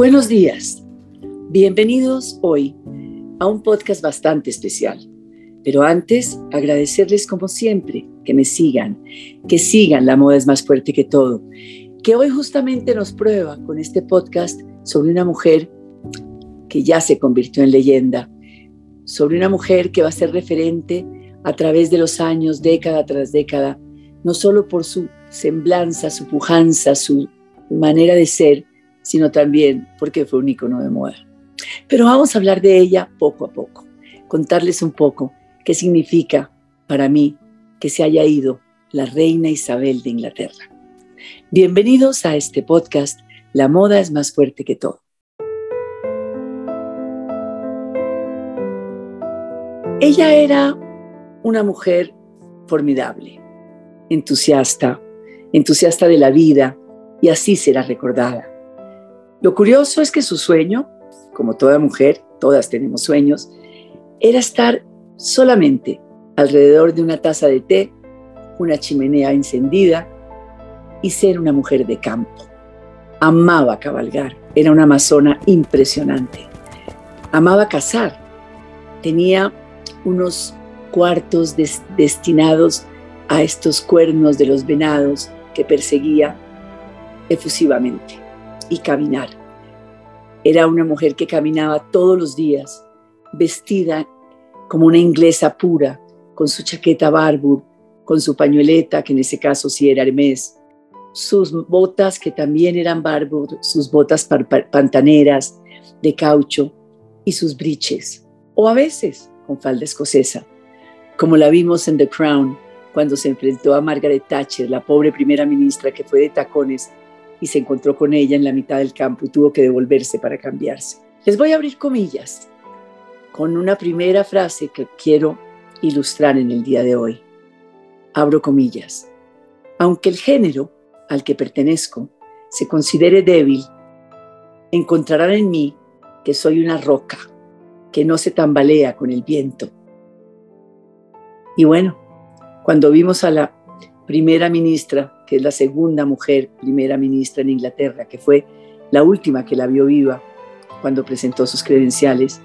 Buenos días. Bienvenidos hoy a un podcast bastante especial. Pero antes, agradecerles como siempre que me sigan, que sigan La Moda es más fuerte que todo, que hoy justamente nos prueba con este podcast sobre una mujer que ya se convirtió en leyenda, sobre una mujer que va a ser referente a través de los años, década tras década, no solo por su semblanza, su pujanza, su manera de ser, sino también porque fue un icono de moda. Pero vamos a hablar de ella poco a poco, contarles un poco qué significa para mí que se haya ido la reina Isabel de Inglaterra. Bienvenidos a este podcast, La moda es más fuerte que todo. Ella era una mujer formidable, entusiasta, entusiasta de la vida, y así será recordada. Lo curioso es que su sueño, como toda mujer, todas tenemos sueños, era estar solamente alrededor de una taza de té, una chimenea encendida y ser una mujer de campo. Amaba cabalgar, era una amazona impresionante. Amaba cazar, tenía unos cuartos destinados a estos cuernos de los venados que perseguía efusivamente y caminar. Era una mujer que caminaba todos los días, vestida como una inglesa pura, con su chaqueta Barbour, con su pañueleta, que en ese caso sí era Hermes, sus botas que también eran Barbour, sus botas pantaneras de caucho y sus briches, o a veces con falda escocesa, como la vimos en The Crown cuando se enfrentó a Margaret Thatcher, la pobre primera ministra que fue de tacones y se encontró con ella en la mitad del campo y tuvo que devolverse para cambiarse. Les voy a abrir comillas con una primera frase que quiero ilustrar en el día de hoy. Abro comillas. Aunque el género al que pertenezco se considere débil, encontrarán en mí que soy una roca que no se tambalea con el viento. Y bueno, cuando vimos a la primera ministra que es la segunda mujer primera ministra en Inglaterra, que fue la última que la vio viva cuando presentó sus credenciales.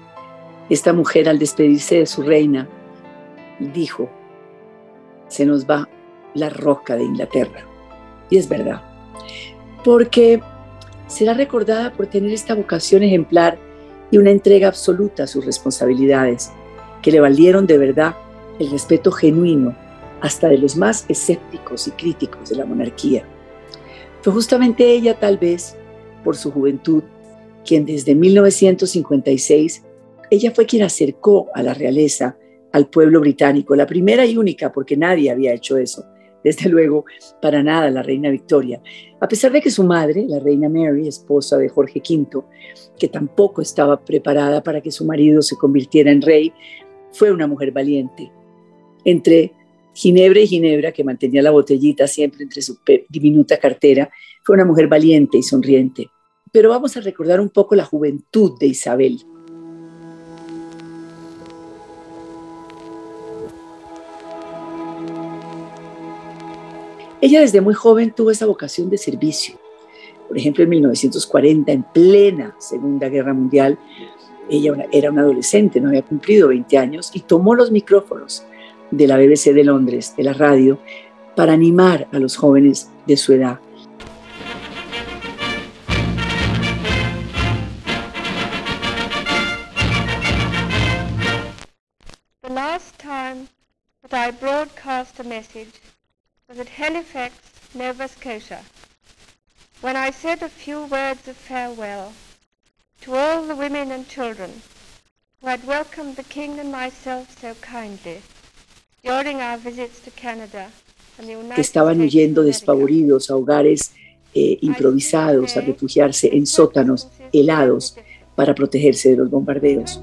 Esta mujer al despedirse de su reina dijo, se nos va la roca de Inglaterra. Y es verdad, porque será recordada por tener esta vocación ejemplar y una entrega absoluta a sus responsabilidades, que le valieron de verdad el respeto genuino hasta de los más escépticos y críticos de la monarquía. Fue justamente ella, tal vez, por su juventud, quien desde 1956, ella fue quien acercó a la realeza al pueblo británico, la primera y única, porque nadie había hecho eso, desde luego, para nada la reina Victoria, a pesar de que su madre, la reina Mary, esposa de Jorge V, que tampoco estaba preparada para que su marido se convirtiera en rey, fue una mujer valiente. Entre Ginebra y Ginebra, que mantenía la botellita siempre entre su diminuta cartera, fue una mujer valiente y sonriente. Pero vamos a recordar un poco la juventud de Isabel. Ella desde muy joven tuvo esa vocación de servicio. Por ejemplo, en 1940, en plena Segunda Guerra Mundial, ella era una adolescente, no había cumplido 20 años, y tomó los micrófonos de la BBC de Londres, de la radio, para animar a los jóvenes de su edad. The last time that I broadcast a message was at Halifax, Nova Scotia, when I said a few words of farewell to all the women and children who had welcomed the King and myself so kindly que estaban huyendo despavoridos a hogares eh, improvisados, a refugiarse en sótanos helados para protegerse de los bombardeos.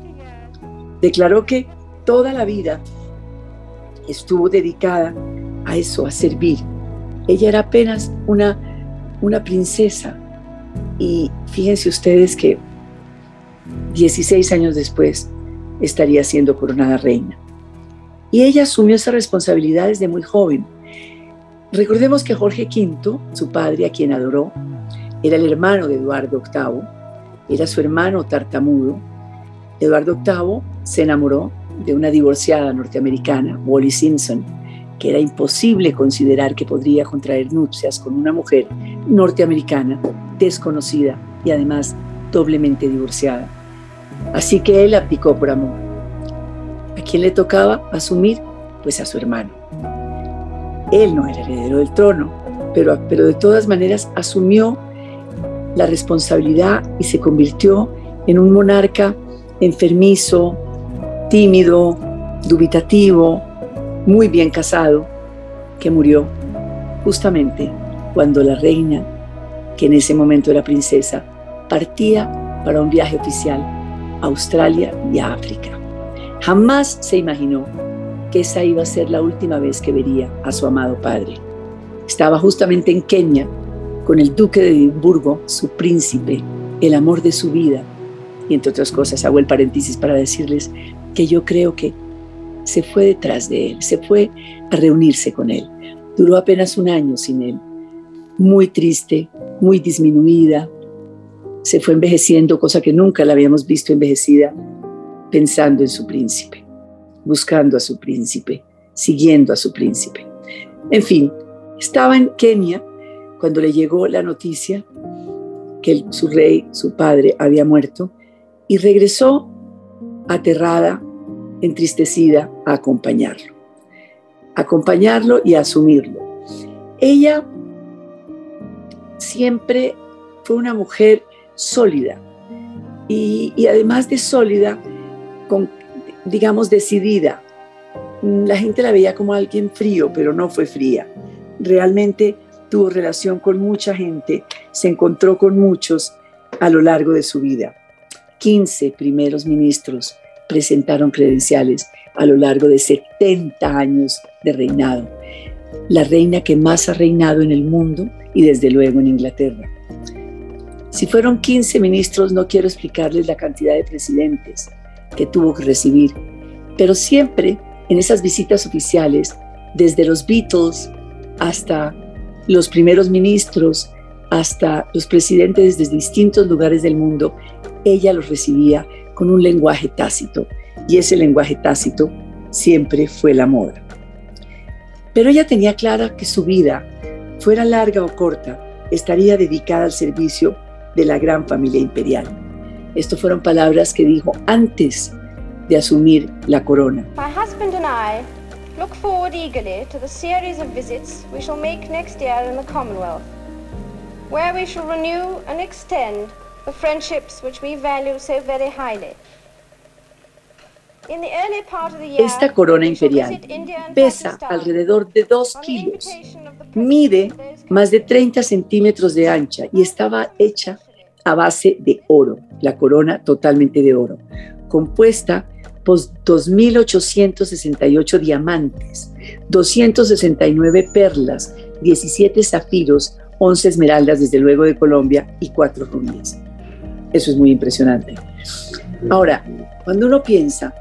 Declaró que toda la vida estuvo dedicada a eso, a servir. Ella era apenas una, una princesa y fíjense ustedes que 16 años después estaría siendo coronada reina. Y ella asumió esas responsabilidades de muy joven. Recordemos que Jorge V, su padre, a quien adoró, era el hermano de Eduardo VIII, era su hermano tartamudo, Eduardo VIII se enamoró de una divorciada norteamericana, Wally Simpson, que era imposible considerar que podría contraer nupcias con una mujer norteamericana desconocida y además doblemente divorciada. Así que él abdicó por amor. ¿A quién le tocaba asumir? Pues a su hermano. Él no era heredero del trono, pero, pero de todas maneras asumió la responsabilidad y se convirtió en un monarca enfermizo, tímido, dubitativo, muy bien casado, que murió justamente cuando la reina, que en ese momento era princesa, partía para un viaje oficial a Australia y a África. Jamás se imaginó que esa iba a ser la última vez que vería a su amado padre. Estaba justamente en Kenia con el duque de Edimburgo, su príncipe, el amor de su vida. Y entre otras cosas, hago el paréntesis para decirles que yo creo que se fue detrás de él, se fue a reunirse con él. Duró apenas un año sin él, muy triste, muy disminuida. Se fue envejeciendo, cosa que nunca la habíamos visto envejecida, pensando en su príncipe, buscando a su príncipe, siguiendo a su príncipe. En fin, estaba en Kenia cuando le llegó la noticia que su rey, su padre, había muerto y regresó aterrada, entristecida, a acompañarlo. Acompañarlo y asumirlo. Ella siempre fue una mujer sólida y, y además de sólida, digamos, decidida. La gente la veía como alguien frío, pero no fue fría. Realmente tuvo relación con mucha gente, se encontró con muchos a lo largo de su vida. 15 primeros ministros presentaron credenciales a lo largo de 70 años de reinado. La reina que más ha reinado en el mundo y desde luego en Inglaterra. Si fueron 15 ministros, no quiero explicarles la cantidad de presidentes que tuvo que recibir, pero siempre en esas visitas oficiales, desde los Beatles hasta los primeros ministros, hasta los presidentes desde distintos lugares del mundo, ella los recibía con un lenguaje tácito y ese lenguaje tácito siempre fue la moda. Pero ella tenía clara que su vida, fuera larga o corta, estaría dedicada al servicio de la gran familia imperial. Estas fueron palabras que dijo antes de asumir la corona. My husband and I look forward eagerly to the series of visits we shall make next year in the Commonwealth, where we shall renew and extend the friendships which we value so very highly. Esta corona imperial pesa alrededor de 2 kilos, mide más de 30 centímetros de ancha y estaba hecha a base de oro, la corona totalmente de oro, compuesta por 2.868 diamantes, 269 perlas, 17 zafiros, 11 esmeraldas, desde luego de Colombia, y 4 rubias. Eso es muy impresionante. Ahora, cuando uno piensa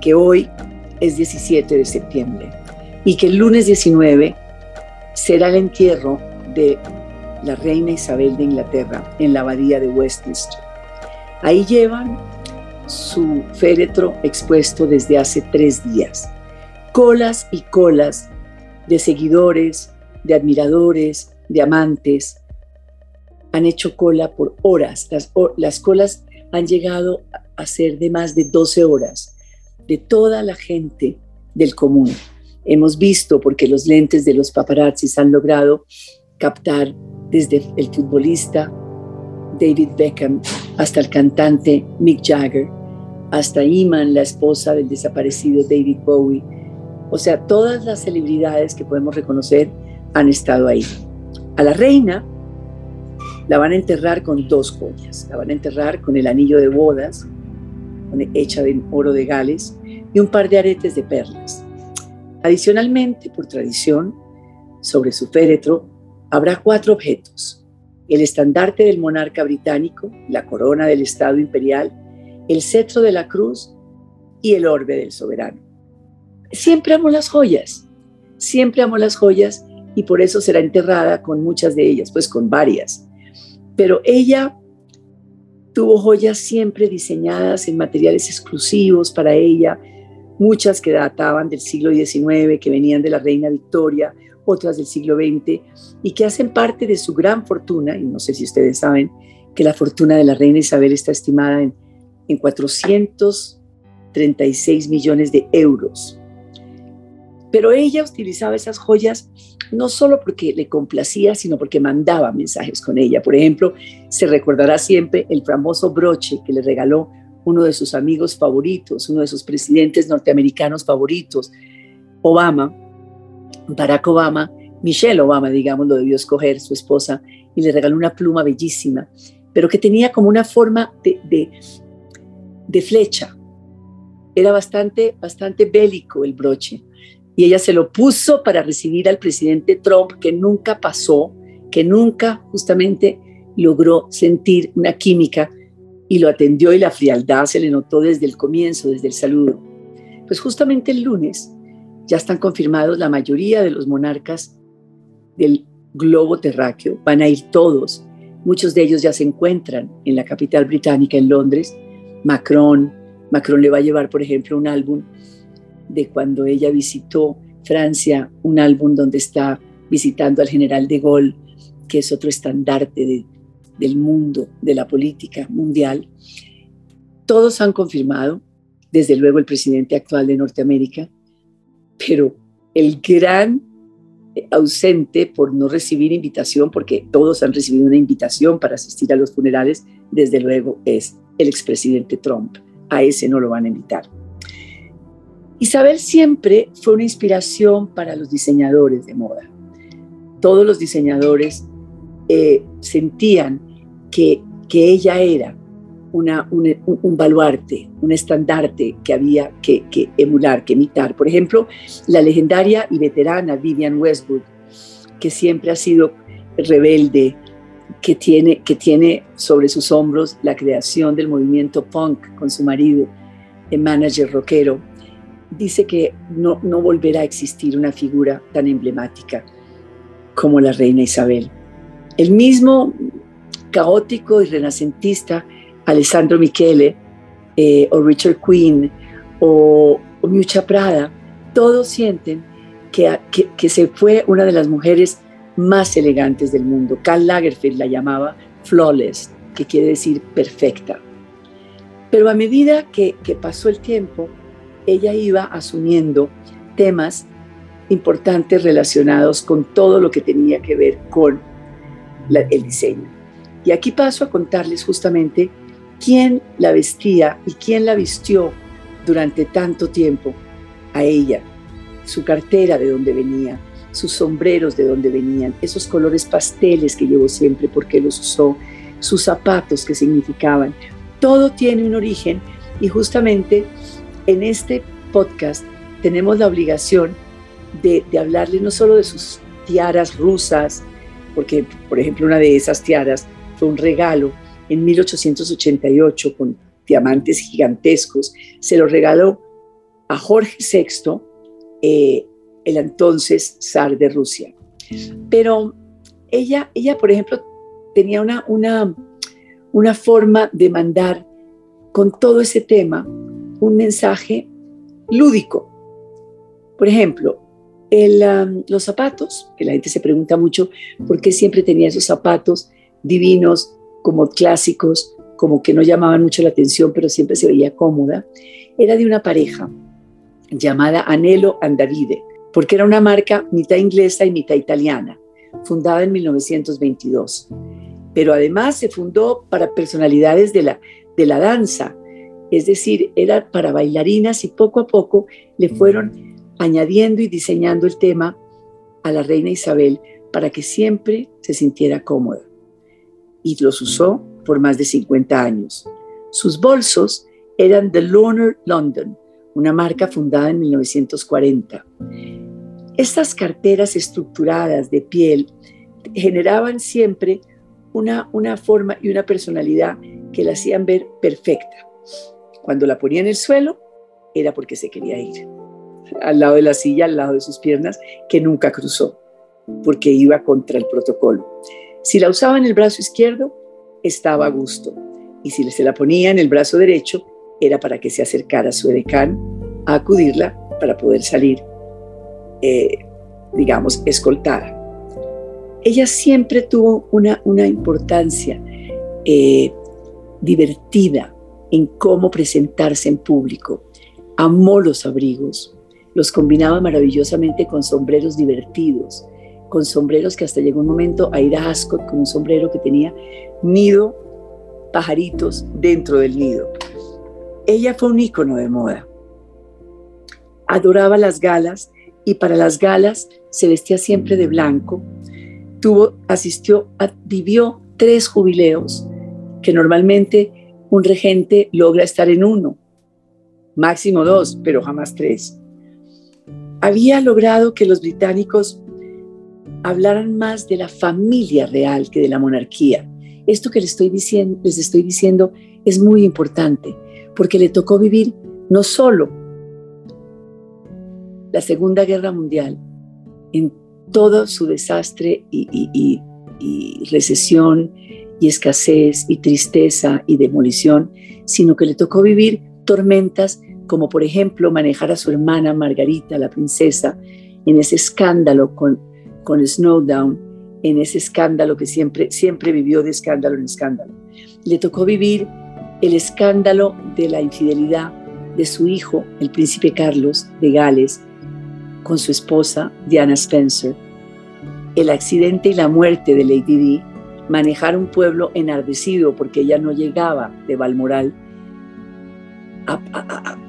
que hoy es 17 de septiembre y que el lunes 19 será el entierro de la reina Isabel de Inglaterra en la abadía de Westminster. Ahí llevan su féretro expuesto desde hace tres días. Colas y colas de seguidores, de admiradores, de amantes, han hecho cola por horas. Las, las colas han llegado a ser de más de 12 horas de toda la gente del común. Hemos visto, porque los lentes de los paparazzis han logrado captar desde el futbolista David Beckham hasta el cantante Mick Jagger, hasta Iman, la esposa del desaparecido David Bowie. O sea, todas las celebridades que podemos reconocer han estado ahí. A la reina la van a enterrar con dos joyas. La van a enterrar con el anillo de bodas, hecha de oro de Gales, y un par de aretes de perlas. Adicionalmente, por tradición, sobre su féretro habrá cuatro objetos. El estandarte del monarca británico, la corona del Estado imperial, el cetro de la cruz y el orbe del soberano. Siempre amo las joyas, siempre amo las joyas y por eso será enterrada con muchas de ellas, pues con varias pero ella tuvo joyas siempre diseñadas en materiales exclusivos para ella, muchas que databan del siglo XIX, que venían de la reina Victoria, otras del siglo XX, y que hacen parte de su gran fortuna, y no sé si ustedes saben que la fortuna de la reina Isabel está estimada en, en 436 millones de euros. Pero ella utilizaba esas joyas no solo porque le complacía, sino porque mandaba mensajes con ella. Por ejemplo, se recordará siempre el famoso broche que le regaló uno de sus amigos favoritos, uno de sus presidentes norteamericanos favoritos, Obama, Barack Obama, Michelle Obama, digamos, lo debió escoger su esposa, y le regaló una pluma bellísima, pero que tenía como una forma de, de, flecha. Era bastante, bastante bélico el broche y ella se lo puso para recibir al presidente Trump, que nunca pasó, que nunca justamente logró sentir una química y lo atendió y la frialdad se le notó desde el comienzo, desde el saludo. Pues justamente el lunes ya están confirmados la mayoría de los monarcas del globo terráqueo, van a ir todos, muchos de ellos ya se encuentran en la capital británica, en Londres, Macron, Macron le va a llevar, por ejemplo, un álbum de cuando ella visitó Francia, un álbum donde está visitando al general de Gaulle, que es otro estandarte del mundo, de la política mundial. Todos han confirmado, desde luego el presidente actual de Norteamérica, pero el gran ausente por no recibir invitación, porque todos han recibido una invitación para asistir a los funerales, desde luego es el expresidente Trump. A ese no lo van a invitar. Isabel siempre fue una inspiración para los diseñadores de moda. Todos los diseñadores eh, sentían que, que, ella era una, un, baluarte, un estandarte que había que, que, emular, que imitar. Por ejemplo, la legendaria y veterana Vivian Westwood, que siempre ha sido rebelde, que tiene, que tiene sobre sus hombros la creación del movimiento punk con su marido, el manager rockero dice que no, no volverá a existir una figura tan emblemática como la reina Isabel. El mismo caótico y renacentista Alessandro Michele eh, o Richard Quinn o, o Miuccia Prada, todos sienten que, que, se fue una de las mujeres más elegantes del mundo. Karl Lagerfeld la llamaba flawless, que quiere decir perfecta. Pero a medida que pasó el tiempo, ella iba asumiendo temas importantes relacionados con todo lo que tenía que ver con el diseño. Y aquí paso a contarles justamente quién la vestía y quién la vistió durante tanto tiempo a ella, su cartera de dónde venía, sus sombreros de dónde venían, esos colores pasteles que llevó siempre, porque los usó, sus zapatos que significaban. Todo tiene un origen y justamente en este podcast tenemos la obligación de, hablarle no solo de sus tiaras rusas, porque por ejemplo una de esas tiaras fue un regalo en 1888 con diamantes gigantescos, se lo regaló a Jorge VI, eh, el entonces zar de Rusia. Pero ella, ella por ejemplo, tenía una, una, una forma de mandar con todo ese tema un mensaje lúdico. Por ejemplo, los zapatos, que la gente se pregunta mucho por qué siempre tenía esos zapatos divinos, como clásicos, como que no llamaban mucho la atención, pero siempre se veía cómoda, era de una pareja llamada Anelo Andavide, porque era una marca mitad inglesa y mitad italiana, fundada en 1922. Pero además se fundó para personalidades de la, de la danza, es decir, era para bailarinas y poco a poco le fueron añadiendo y diseñando el tema a la reina Isabel para que siempre se sintiera cómoda. Y los usó por más de 50 años. Sus bolsos eran The Lorner London, una marca fundada en 1940. Estas carteras estructuradas de piel generaban siempre una, una forma y una personalidad que la hacían ver perfecta. Cuando la ponía en el suelo, era porque se quería ir. Al lado de la silla, al lado de sus piernas, que nunca cruzó, porque iba contra el protocolo. Si la usaba en el brazo izquierdo, estaba a gusto. y si se la ponía en el brazo derecho, era para que se acercara a su edecán a acudirla para poder salir, eh, digamos, escoltada. Ella siempre tuvo una, una importancia eh, divertida en cómo presentarse en público. Amó los abrigos, los combinaba maravillosamente con sombreros divertidos, con sombreros que hasta llegó un momento a ir a Ascot con un sombrero que tenía nido, pajaritos dentro del nido. Ella fue un ícono de moda. Adoraba las galas y para las galas se vestía siempre de blanco. Tuvo, asistió, vivió tres jubileos que normalmente un regente logra estar en uno, máximo dos, pero jamás tres. Había logrado que los británicos hablaran más de la familia real que de la monarquía. Esto que les estoy diciendo, les estoy diciendo es muy importante, porque le tocó vivir no solo la Segunda Guerra Mundial, en todo su desastre y, y recesión y escasez y tristeza y demolición, sino que le tocó vivir tormentas como por ejemplo manejar a su hermana Margarita, la princesa, en ese escándalo con con Snowdown en ese escándalo que siempre, siempre vivió de escándalo en escándalo. Le tocó vivir el escándalo de la infidelidad de su hijo, el príncipe Carlos de Gales, con su esposa Diana Spencer, el accidente y la muerte de Lady Di, manejar un pueblo enardecido porque ella no llegaba de Balmoral,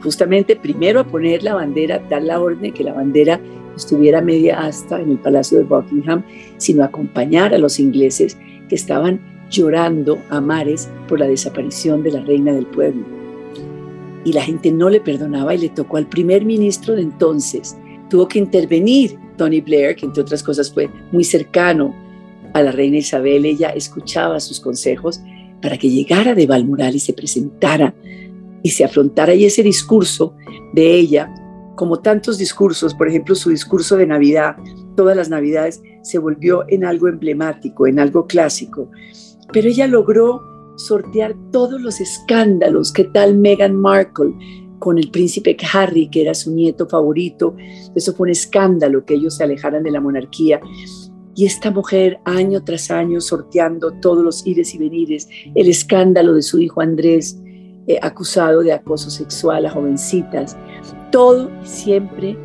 justamente primero a poner la bandera, dar la orden que la bandera estuviera media asta en el Palacio de Buckingham, sino acompañar a los ingleses que estaban llorando a mares por la desaparición de la reina del pueblo. Y la gente no le perdonaba y le tocó al primer ministro de entonces. Tuvo que intervenir Tony Blair, que entre otras cosas fue muy cercano a la reina Isabel. Ella escuchaba sus consejos para que llegara de Balmoral y se presentara y se afrontara y ese discurso de ella como tantos discursos, por ejemplo, su discurso de Navidad, todas las Navidades, se volvió en algo emblemático, en algo clásico. Pero ella logró sortear todos los escándalos que tal Meghan Markle con el príncipe Harry, que era su nieto favorito. Eso fue un escándalo que ellos se alejaran de la monarquía. Y esta mujer, año tras año, sorteando todos los ires y venires, el escándalo de su hijo Andrés, eh, acusado de acoso sexual a jovencitas, todo siempre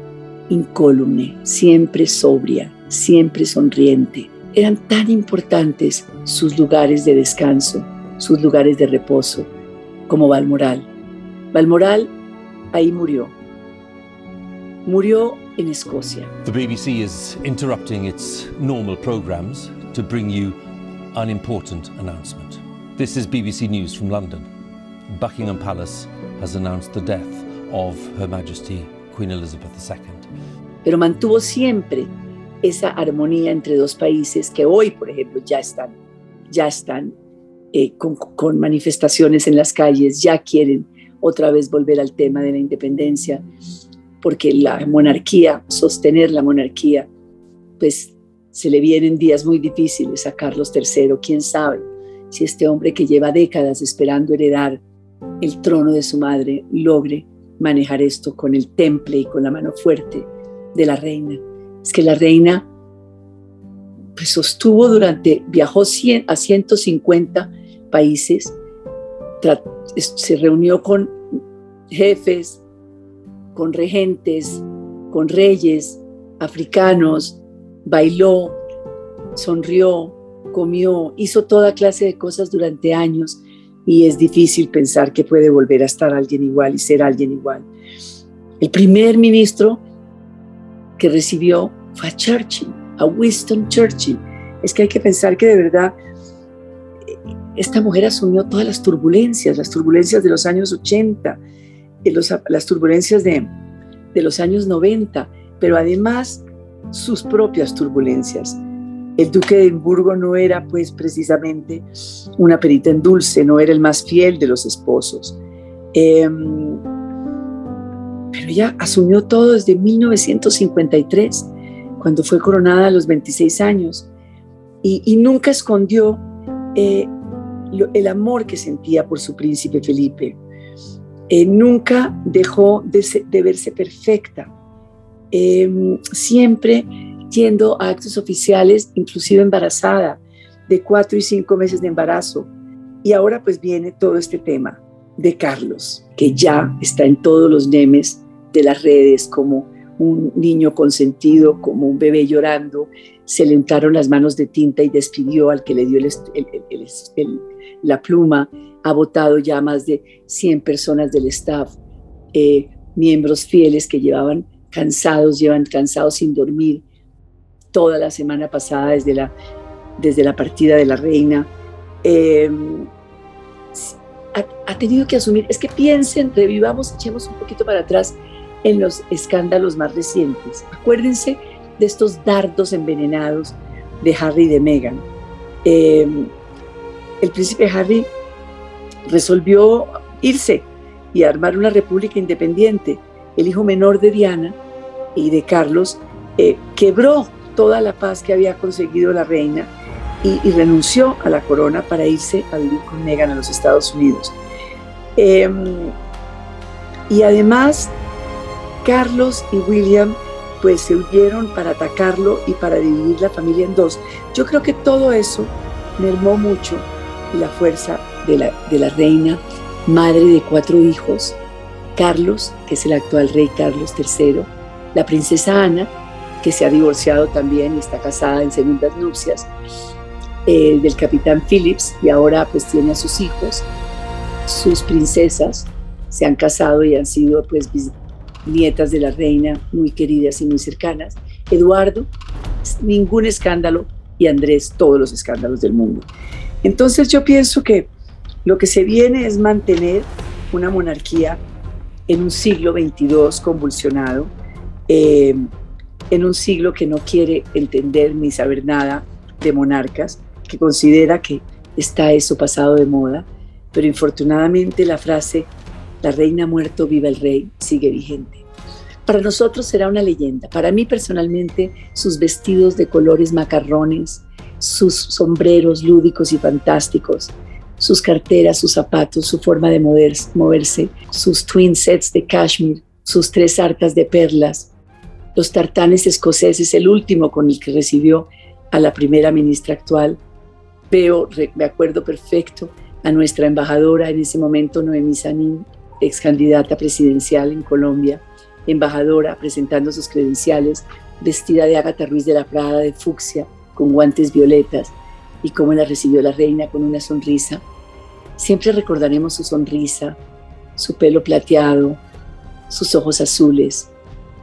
incólume, siempre sobria, siempre sonriente. Eran tan importantes sus lugares de descanso, sus lugares de reposo, como Balmoral. Balmoral ahí murió. Murió en Escocia. The BBC is interrupting its normal programs to bring you an important announcement. This is BBC News from London. Buckingham Palace has announced the death of Her Majesty Queen Elizabeth II. Pero mantuvo siempre esa armonía entre dos países que hoy, por ejemplo, ya están, ya están eh, con, con manifestaciones en las calles, ya quieren otra vez volver al tema de la independencia, porque la monarquía, sostener la monarquía, pues se le vienen días muy difíciles a Carlos III, quién sabe si este hombre que lleva décadas esperando heredar el trono de su madre logre manejar esto con el temple y con la mano fuerte de la reina. Es que la reina pues sostuvo durante, viajó a 150 países, se reunió con jefes, con regentes, con reyes africanos, bailó, sonrió, comió, hizo toda clase de cosas durante años y es difícil pensar que puede volver a estar alguien igual y ser alguien igual. El primer ministro que recibió fue a Churchill, a Winston Churchill. Es que hay que pensar que de verdad esta mujer asumió todas las turbulencias, las turbulencias de los años 80, las turbulencias de, de los años 90, pero además sus propias turbulencias el duque de Edimburgo no era pues precisamente una perita en dulce, no era el más fiel de los esposos. Em, pero ella asumió todo desde 1953, cuando fue coronada a los 26 años, y, nunca escondió eh, el amor que sentía por su príncipe Felipe. Eh, nunca dejó de, verse perfecta, em, siempre yendo a actos oficiales, inclusive embarazada, de cuatro y cinco meses de embarazo. Y ahora pues viene todo este tema de Carlos, que ya está en todos los memes de las redes como un niño consentido, como un bebé llorando, se le untaron las manos de tinta y despidió al que le dio la pluma, ha votado ya más de 100 personas del staff, eh, miembros fieles que llevaban cansados, llevan cansados sin dormir toda la semana pasada desde la, desde la partida de la reina. Em, ha, tenido que asumir, es que piensen, revivamos, echemos un poquito para atrás en los escándalos más recientes. Acuérdense de estos dardos envenenados de Harry y de Meghan. Em, el príncipe Harry resolvió irse y armar una república independiente. El hijo menor de Diana y de Carlos eh, quebró toda la paz que había conseguido la reina y, renunció a la corona para irse a vivir con Meghan a los Estados Unidos. Em, y además, Carlos y William pues se huyeron para atacarlo y para dividir la familia en dos. Yo creo que todo eso mermó mucho la fuerza de la, de la reina, madre de cuatro hijos, Carlos, que es el actual rey Carlos III, la princesa Ana, que se ha divorciado también y está casada en segundas nupcias, eh, del capitán Phillips y ahora pues tiene a sus hijos, sus princesas se han casado y han sido pues nietas de la reina muy queridas y muy cercanas. Eduardo, ningún escándalo y Andrés, todos los escándalos del mundo. Entonces yo pienso que lo que se viene es mantener una monarquía en un siglo XXII convulsionado, eh, en un siglo que no quiere entender ni saber nada de monarcas, que considera que está eso pasado de moda, pero infortunadamente la frase la reina muerto, viva el rey, sigue vigente. Para nosotros será una leyenda. Para mí personalmente, sus vestidos de colores macarrones, sus sombreros lúdicos y fantásticos, sus carteras, sus zapatos, su forma de moverse, sus twin sets de cashmere, sus tres arcas de perlas, los tartanes escoceses, el último con el que recibió a la primera ministra actual. Veo, me acuerdo perfecto, a nuestra embajadora en ese momento, Noemí Sanín, ex candidata presidencial en Colombia, embajadora presentando sus credenciales, vestida de Ágata Ruiz de la Prada de fucsia, con guantes violetas, y cómo la recibió la reina con una sonrisa. Siempre recordaremos su sonrisa, su pelo plateado, sus ojos azules,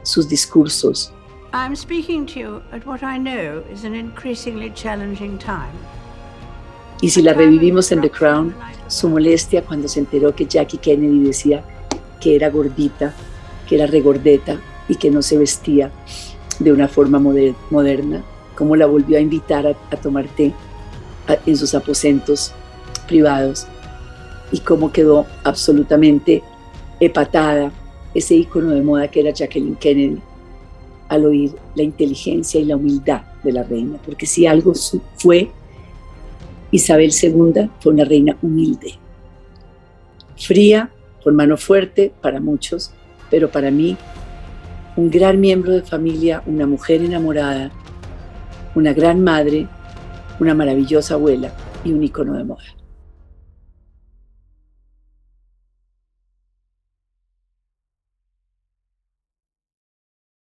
sus discursos. I'm speaking to you at what I know is an increasingly challenging time. Y si la revivimos en The Crown, su molestia cuando se enteró que Jackie Kennedy decía que era gordita, que era regordeta y que no se vestía de una forma moderna, cómo la volvió a invitar a, tomar té en sus aposentos privados y cómo quedó absolutamente epatada ese icono de moda que era Jacqueline Kennedy al oír la inteligencia y la humildad de la reina, porque si algo fue Isabel II, fue una reina humilde, fría, con mano fuerte para muchos, pero para mí un gran miembro de familia, una mujer enamorada, una gran madre, una maravillosa abuela y un icono de moda.